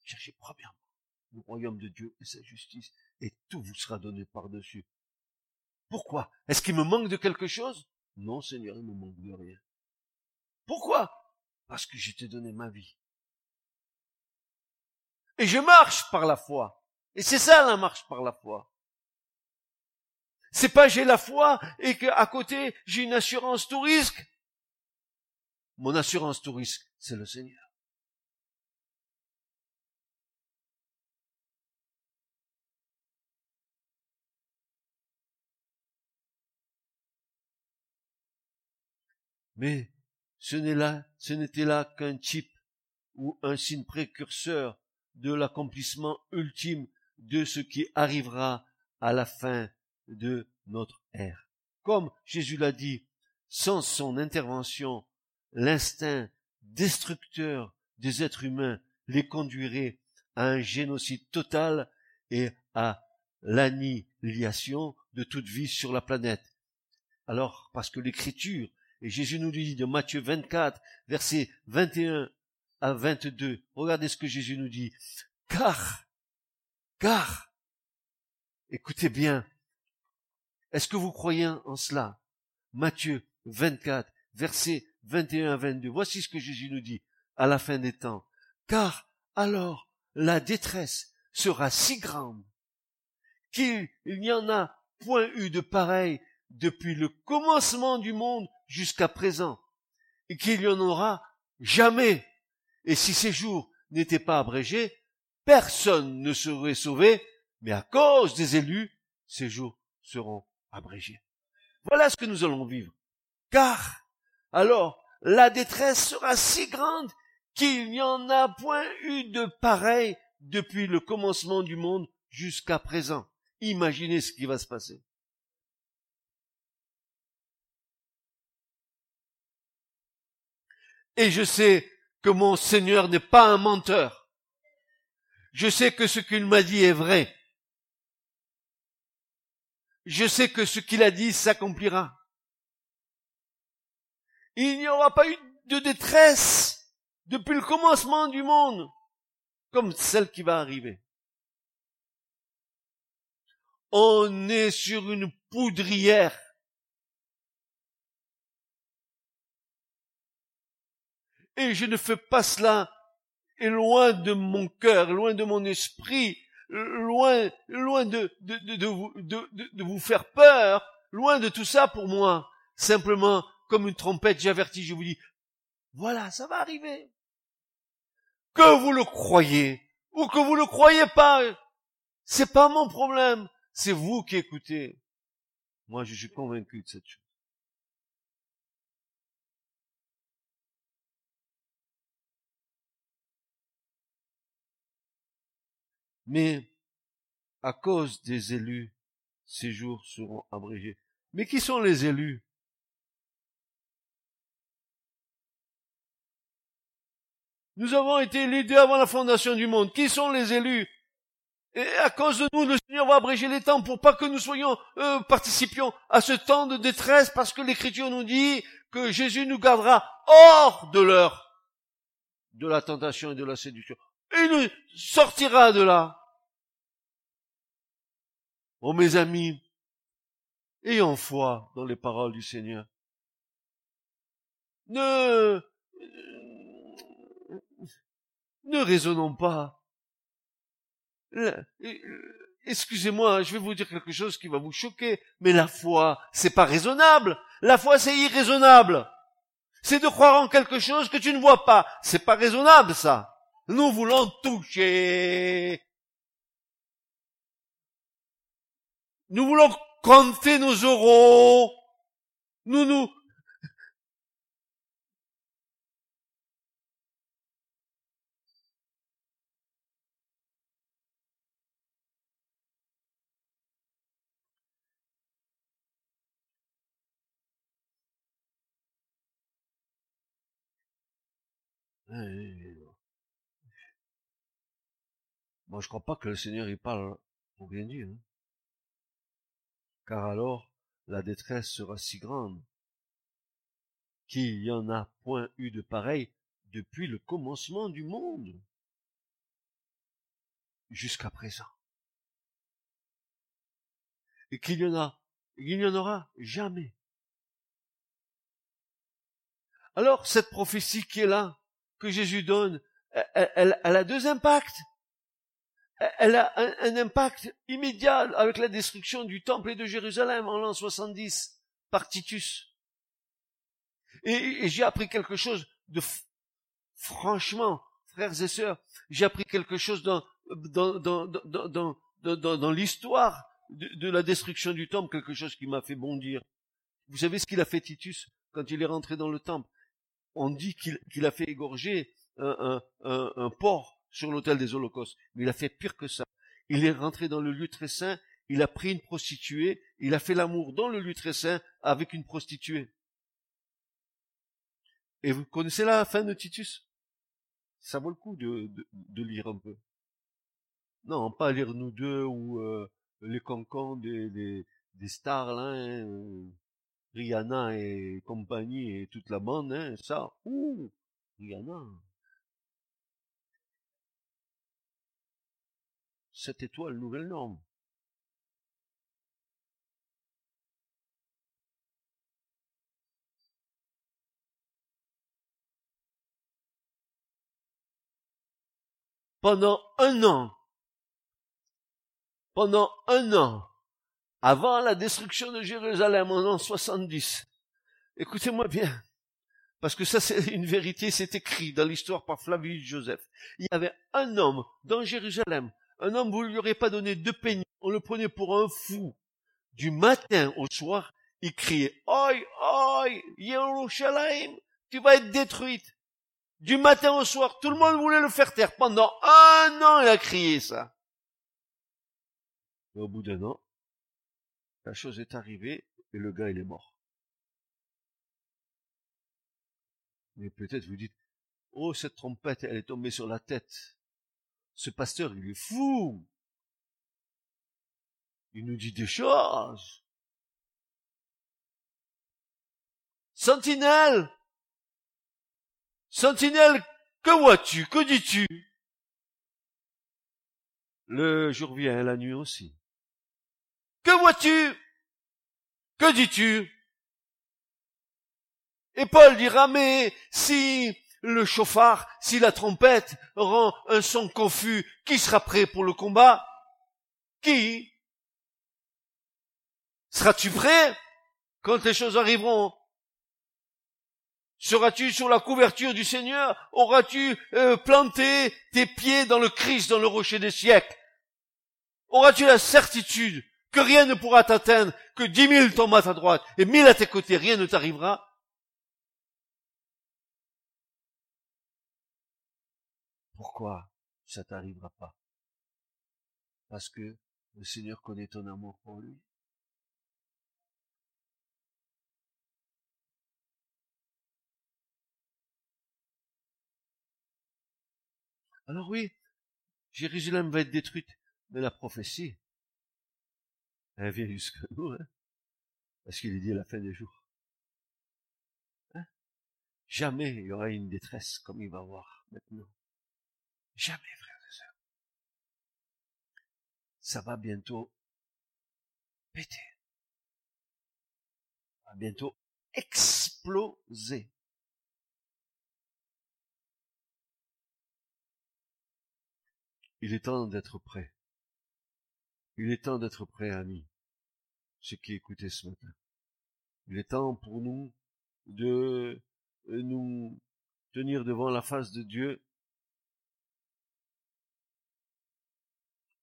Cherchez premièrement le royaume de Dieu et sa justice, et tout vous sera donné par-dessus. Pourquoi? Est-ce qu'il me manque de quelque chose? Non, Seigneur, il me manque de rien. Pourquoi? Parce que je t'ai donné ma vie. Et je marche par la foi. Et c'est ça la marche par la foi. C'est pas j'ai la foi et qu'à côté j'ai une assurance tout risque. Mon assurance tout risque, c'est le Seigneur. Mais ce n'était là qu'un type ou un signe précurseur de l'accomplissement ultime de ce qui arrivera à la fin de notre ère. Comme Jésus l'a dit, sans son intervention, l'instinct destructeur des êtres humains les conduirait à un génocide total et à l'annihilation de toute vie sur la planète. Alors, parce que l'écriture, et Jésus nous dit de Matthieu 24, versets 21 à 22, regardez ce que Jésus nous dit, car, car, écoutez bien, est-ce que vous croyez en cela? Matthieu 24, versets 21 à 22. Voici ce que Jésus nous dit à la fin des temps. Car alors la détresse sera si grande qu'il n'y en a point eu de pareil depuis le commencement du monde jusqu'à présent, et qu'il n'y en aura jamais. Et si ces jours n'étaient pas abrégés, personne ne serait sauvé, mais à cause des élus, ces jours seront abrégé. Voilà ce que nous allons vivre. Car, alors, la détresse sera si grande qu'il n'y en a point eu de pareil depuis le commencement du monde jusqu'à présent. Imaginez ce qui va se passer. Et je sais que mon Seigneur n'est pas un menteur. Je sais que ce qu'il m'a dit est vrai je sais que ce qu'il a dit s'accomplira. Il n'y aura pas eu de détresse depuis le commencement du monde comme celle qui va arriver. On est sur une poudrière. Et je ne fais pas cela et loin de mon cœur, loin de mon esprit, loin, loin de, de, de, de, vous, faire peur, loin de tout ça pour moi. Simplement, comme une trompette, j'avertis, je vous dis, voilà, ça va arriver. Que vous le croyez, ou que vous le croyez pas, c'est pas mon problème, c'est vous qui écoutez. Moi, je suis convaincu de cette chose. Mais à cause des élus, ces jours seront abrégés. Mais qui sont les élus « Nous avons été élus dès avant la fondation du monde. Qui sont les élus? Et à cause de nous, le Seigneur va abréger les temps pour pas que nous soyons euh, participions à ce temps de détresse, parce que l'Écriture nous dit que Jésus nous gardera hors de l'heure de la tentation et de la séduction. Il nous sortira de là. Oh mes amis, ayons foi dans les paroles du Seigneur. Ne, ne raisonnons pas. Excusez-moi, je vais vous dire quelque chose qui va vous choquer, mais la foi, c'est pas raisonnable. La foi, c'est irraisonnable. C'est de croire en quelque chose que tu ne vois pas. C'est pas raisonnable, ça. Nous voulons toucher. Nous voulons compter nos euros. Nous nous, Moi, je crois pas que le Seigneur y parle pour bien dire. Hein. Car alors, la détresse sera si grande qu'il n'y en a point eu de pareil depuis le commencement du monde jusqu'à présent. Et qu'il y en a, il n'y en aura jamais. Alors, cette prophétie qui est là, que Jésus donne, elle, a deux impacts. Elle a un, impact immédiat avec la destruction du temple et de Jérusalem en l'an 70 par Titus. Et, j'ai appris quelque chose de franchement, frères et sœurs, j'ai appris quelque chose dans dans dans dans dans, dans, l'histoire de, de, la destruction du temple, quelque chose qui m'a fait bondir. Vous savez ce qu'il a fait Titus quand il est rentré dans le temple? On dit qu'il a fait égorger un, porc sur l'autel des holocaustes. Mais il a fait pire que ça. Il est rentré dans le lieu très saint, il a pris une prostituée, il a fait l'amour dans le lieu très saint avec une prostituée. Et vous connaissez la fin de Titus? Ça vaut le coup de, lire un peu. Non, pas lire nous deux ou euh, les cancans des, des, des stars là, hein, Rihanna et compagnie et toute la bande, hein, ça, ouh, Rihanna. Cette étoile, nouvelle norme. Pendant un an, pendant un an, avant la destruction de Jérusalem en an 70. Écoutez-moi bien, parce que ça c'est une vérité, c'est écrit dans l'histoire par Flavius Joseph. Il y avait un homme dans Jérusalem, un homme, vous lui aurez pas donné deux peignets, on le prenait pour un fou. Du matin au soir, il criait, Oi, oi, Jérusalem, tu vas être détruite. Du matin au soir, tout le monde voulait le faire taire. Pendant un an, il a crié ça. Et au bout d'un an, la chose est arrivée et le gars il est mort. Mais peut-être vous dites, oh cette trompette elle est tombée sur la tête. Ce pasteur il est fou. Il nous dit des choses. Sentinelle Sentinelle, que vois-tu? Que dis-tu? Le jour vient, la nuit aussi. Que vois-tu? Que dis-tu? Et Paul dira, mais si le chauffard, si la trompette rend un son confus, qui sera prêt pour le combat? Qui? Seras-tu prêt? Quand les choses arriveront. Seras-tu sur la couverture du Seigneur? Auras-tu euh, planté tes pieds dans le Christ, dans le rocher des siècles? Auras-tu la certitude que rien ne pourra t'atteindre, que dix mille tombent à ta droite et mille à tes côtés, rien ne t'arrivera? Pourquoi ça t'arrivera pas? Parce que le Seigneur connaît ton amour pour lui? Alors oui, Jérusalem va être détruite, mais la prophétie, elle vient jusqu'à nous, hein, parce qu'il est dit à la fin des jours. Hein? Jamais il y aura une détresse comme il va y avoir maintenant. Jamais, frères et sœurs. Ça va bientôt péter. Va bientôt exploser. Il est temps d'être prêt. Il est temps d'être prêt, amis, ceux qui écoutaient ce matin. Il est temps pour nous de nous tenir devant la face de Dieu,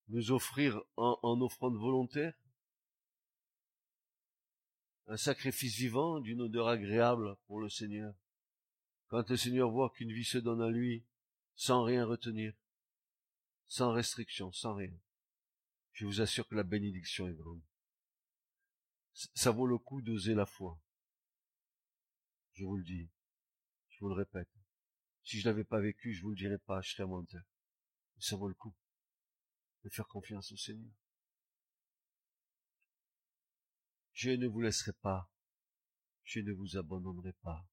nous offrir en, offrande volontaire? Un sacrifice vivant d'une odeur agréable pour le Seigneur. Quand le Seigneur voit qu'une vie se donne à lui sans rien retenir, sans restriction, sans rien. Je vous assure que la bénédiction est grande. Ça vaut le coup d'oser la foi. Je vous le dis. Je vous le répète. Si je l'avais pas vécu, je vous le dirais pas, je serais menteur. ça vaut le coup de faire confiance au Seigneur. Je ne vous laisserai pas. Je ne vous abandonnerai pas.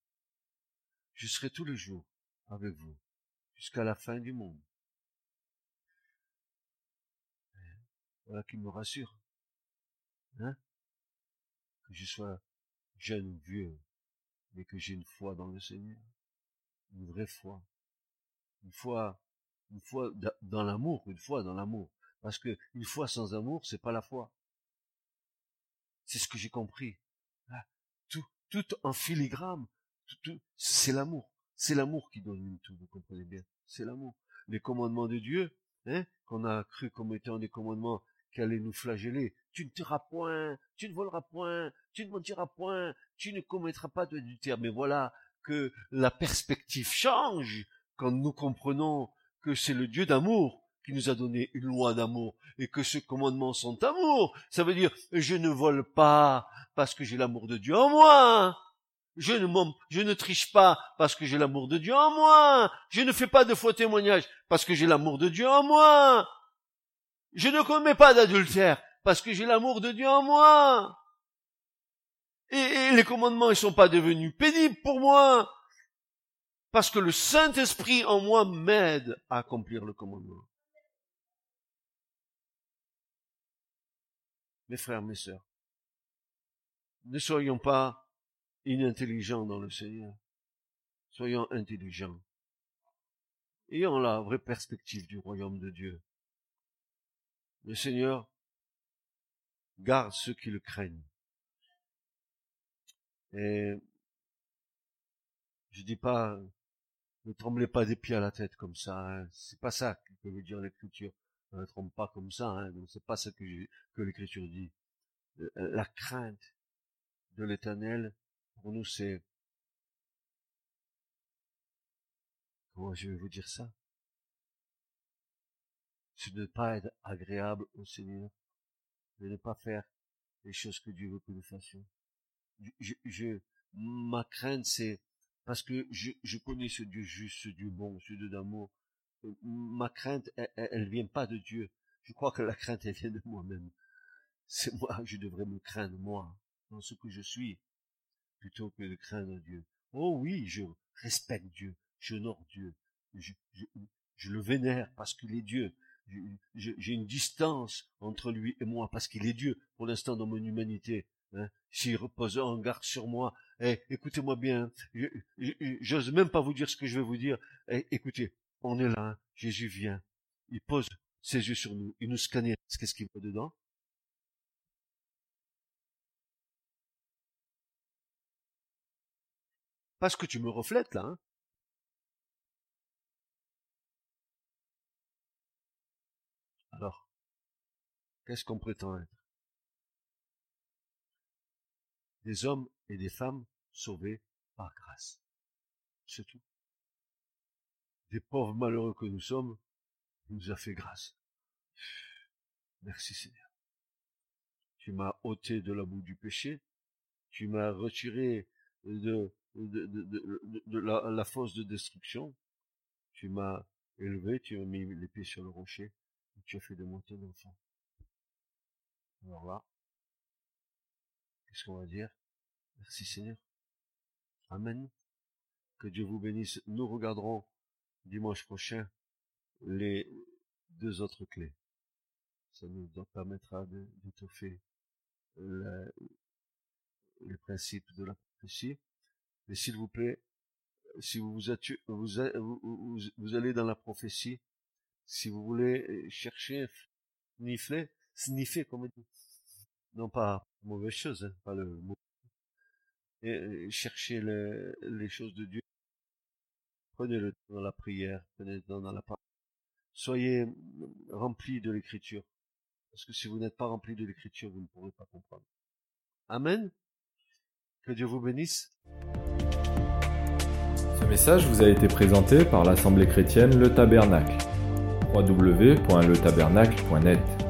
Je serai tous les jours avec vous jusqu'à la fin du monde. Voilà qui me rassure. Hein Que je sois jeune ou vieux, mais que j'ai une foi dans le Seigneur. Une vraie foi. Une foi, une foi dans l'amour, une foi dans l'amour. Parce que une foi sans amour, c'est pas la foi. C'est ce que j'ai compris. Ah, tout, tout en filigrane, tout, c'est l'amour. C'est l'amour qui donne tout, vous comprenez bien. C'est l'amour. Les commandements de Dieu, hein, qu'on a cru comme étant des commandements qui allait nous flageller. Tu ne tueras point, tu ne voleras point, tu ne mentiras point, tu ne commettras pas d'adultère. Mais voilà que la perspective change quand nous comprenons que c'est le Dieu d'amour qui nous a donné une loi d'amour et que ce commandement sont amour. Ça veut dire, je ne vole pas parce que j'ai l'amour de Dieu en moi. Je ne, je ne triche pas parce que j'ai l'amour de Dieu en moi. Je ne fais pas de faux témoignages parce que j'ai l'amour de Dieu en moi. Je ne commets pas d'adultère parce que j'ai l'amour de Dieu en moi. Et, les commandements, ils sont pas devenus pénibles pour moi. Parce que le Saint-Esprit en moi m'aide à accomplir le commandement. Mes frères, mes sœurs, ne soyons pas inintelligents dans le Seigneur. Soyons intelligents. Ayons la vraie perspective du royaume de Dieu. Le Seigneur garde ceux qui le craignent. Et je dis pas, ne tremblez pas des pieds à la tête comme ça. Hein. C'est pas ça que veut dire l'Écriture. Ne tremble pas comme ça. Hein. C'est pas ce que, que l'Écriture dit. Euh, la crainte de l'Éternel, pour nous, c'est comment je vais vous dire ça? C'est de ne pas être agréable au Seigneur, de ne pas faire les choses que Dieu veut que nous fassions. Ma crainte, c'est parce que je, je connais ce Dieu juste, ce Dieu bon, ce Dieu d'amour. Ma crainte, elle, elle vient pas de Dieu. Je crois que la crainte, elle vient de moi-même. C'est moi, je devrais me craindre, moi, dans ce que je suis, plutôt que de craindre Dieu. Oh oui, je respecte Dieu, j'honore Dieu, je le vénère parce qu'il est Dieu, j'ai une distance entre lui et moi parce qu'il est Dieu pour l'instant dans mon humanité. Hein. S'il repose en garde sur moi, eh, écoutez-moi bien, j'ose même pas vous dire ce que je vais vous dire. Eh, écoutez, on est là, hein. Jésus vient, il pose ses yeux sur nous, il nous scanne. Qu'est-ce qu'il voit dedans? Parce que tu me reflètes là. Hein. Alors, qu'est-ce qu'on prétend être? Des hommes et des femmes sauvés par grâce. C'est tout. Des pauvres malheureux que nous sommes, il nous a fait grâce. Merci Seigneur. Tu m'as ôté de la boue du péché, tu m'as retiré de, la, la fosse de destruction, tu m'as élevé, tu as mis les pieds sur le rocher, tu as fait de moi ton enfant. Alors là, qu'est-ce qu'on va dire? Merci Seigneur. Amen. Que Dieu vous bénisse. Nous regarderons dimanche prochain les deux autres clés. Ça nous permettra d'étoffer les principes de la prophétie. Mais s'il vous plaît, si vous vous, vous, vous, allez dans la prophétie, si vous voulez chercher, sniffer, sniffer, comme. Non pas mauvaise chose, hein, pas le mot. Et, chercher les choses de Dieu. Prenez le temps dans la prière, prenez le dans la parole. Soyez remplis de l'écriture. Parce que si vous n'êtes pas remplis de l'écriture, vous ne pourrez pas comprendre. Amen. Que Dieu vous bénisse. Ce message vous a été présenté par l'Assemblée chrétienne Le Tabernacle. www.letabernacle.net